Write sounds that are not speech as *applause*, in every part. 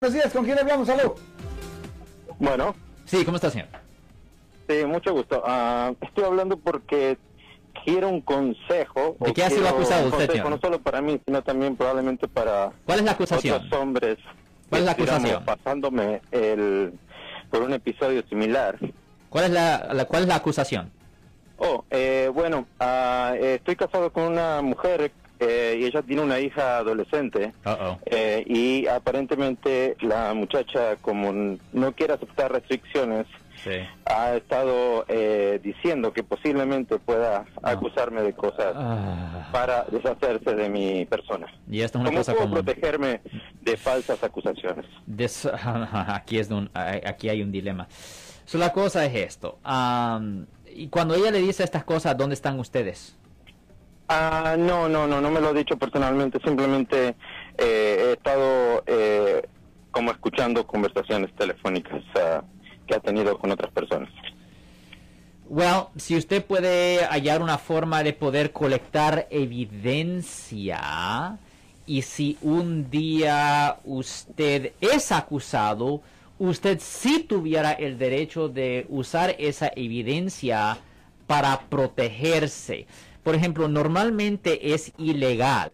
Buenos días, ¿con quién hablamos? Aló. Bueno, Sí, ¿cómo está, señor? sí, mucho gusto. Ah, estoy hablando porque quiero un consejo. ¿De qué ha sido acusado un usted, consejo, señor? No solo para mí, sino también probablemente para ¿Cuál es la acusación? otros hombres. ¿Cuál es la acusación? Pasándome el, por un episodio similar. ¿Cuál es la, la- cuál es la acusación? Oh, eh, bueno, ah, eh, estoy casado con una mujer eh, y ella tiene una hija adolescente. Eh, y aparentemente la muchacha, como no quiere aceptar restricciones, Sí. ha estado eh, diciendo que posiblemente pueda acusarme de cosas Ah, para deshacerse de mi persona. y esto es una ¿Cómo cosa puedo común. protegerme de falsas acusaciones? Des- *laughs* aquí, es un, aquí hay un dilema. So, la cosa es esto. am, y cuando ella le dice estas cosas, ¿dónde están ustedes? Ah, no, no, no, no me lo he dicho personalmente, simplemente eh, he estado eh, como escuchando conversaciones telefónicas ah, que ha tenido con otras personas. Well, si usted puede hallar una forma de poder colectar evidencia y si un día usted es acusado, usted sí tuviera el derecho de usar esa evidencia para protegerse. Por ejemplo, normalmente es ilegal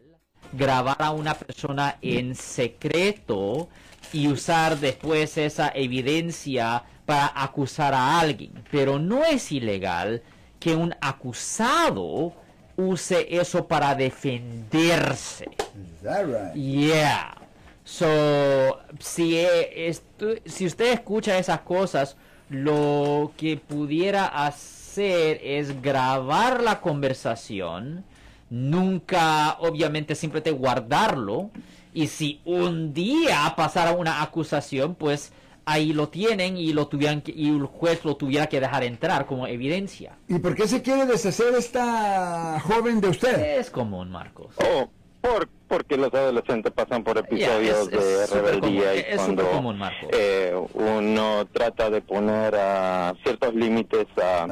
grabar a una persona en secreto y usar después esa evidencia para acusar a alguien. Pero no es ilegal que un acusado use eso para defenderse. Is that right? Yeah. So, si, eh, esto- si usted escucha esas cosas, lo que pudiera hacer es grabar la conversación, nunca, obviamente, simplemente guardarlo, y si un día pasara una acusación, pues ahí lo tienen y lo tuvieran que- y el juez lo tuviera que dejar entrar como evidencia. ¿Y por qué se quiere deshacer esta joven de usted? Es común, Marcos. Oh, por, porque los adolescentes pasan por episodios es- es de rebeldía común, y es cuando común, Marco. eh, uno trata de poner a ciertos límites a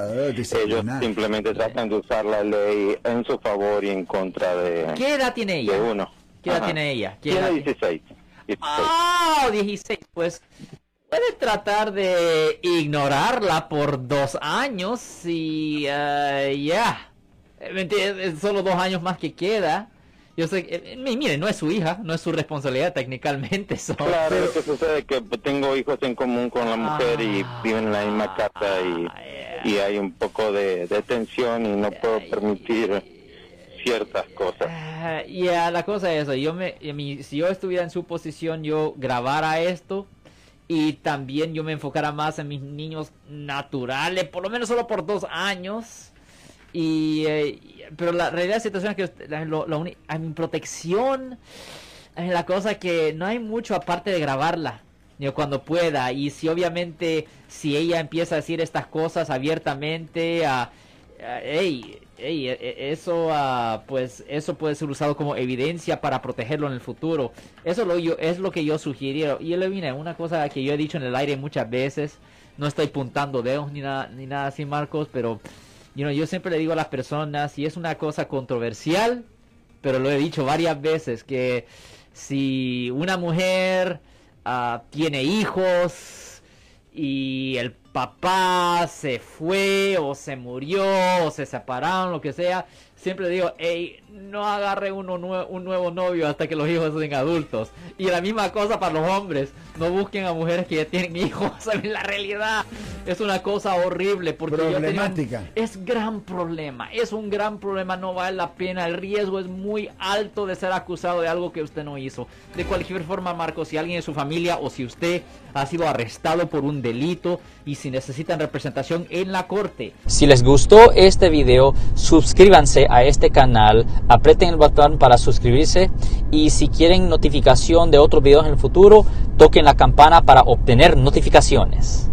ellos simplemente tratan de usar la ley en su favor y en contra de, ¿Qué edad tiene de ella? uno. ¿Qué edad Ajá. tiene ella? ¿Qué Tiene edad- 16. 16. Ah, 16. Pues puede tratar de ignorarla por dos años y eh, ya. Eh, ¿me entiendes? Es Solo dos años más que queda. Yo sé que, eh, mi- mire, no es su hija, no es su responsabilidad técnicamente. *laughs* so- Claro, lo que sucede es que tengo hijos en común con la mujer y Ah, viven en la misma casa y, yeah. y hay un poco de, de tensión y no puedo permitir ciertas cosas. Ah, Ya, la cosa es eso. Yo me, mí, si yo estuviera en su posición, yo grabara esto y también yo me enfocara más en mis niños naturales, por lo menos solo por dos años. Y, eh, y- pero la realidad de la situación es que la, lo- la uni- a mi protección es la cosa que no hay mucho aparte de grabarla. Yo cuando pueda y si obviamente si ella empieza a decir estas cosas abiertamente a hey, hey, e- e- eso ah, pues eso puede ser usado como evidencia para protegerlo en el futuro eso lo yo es lo que yo sugiero y le vine una cosa que yo he dicho en el aire muchas veces no estoy puntando dedos ni nada ni nada así Marcos pero you know, yo siempre le digo a las personas y es una cosa controversial pero lo he dicho varias veces que si una mujer ah, tiene hijos y el papá se fue o se murió o se separaron, lo que sea, siempre digo, hey, no agarre uno nue- un nuevo novio hasta que los hijos sean adultos. Y la misma cosa para los hombres, no busquen a mujeres que ya tienen hijos, *laughs* ¿saben? La realidad es una cosa horrible porque Problemática. es gran problema, es un gran problema, no vale la pena, el riesgo es muy alto de ser acusado de algo que usted no hizo. De cualquier forma, Marco, si alguien de su familia o si usted ha sido arrestado por un delito y si necesitan representación en la corte, Si les gustó este video, suscríbanse a este canal, aprieten el botón para suscribirse y si quieren notificación de otros videos en el futuro, toquen la campana para obtener notificaciones.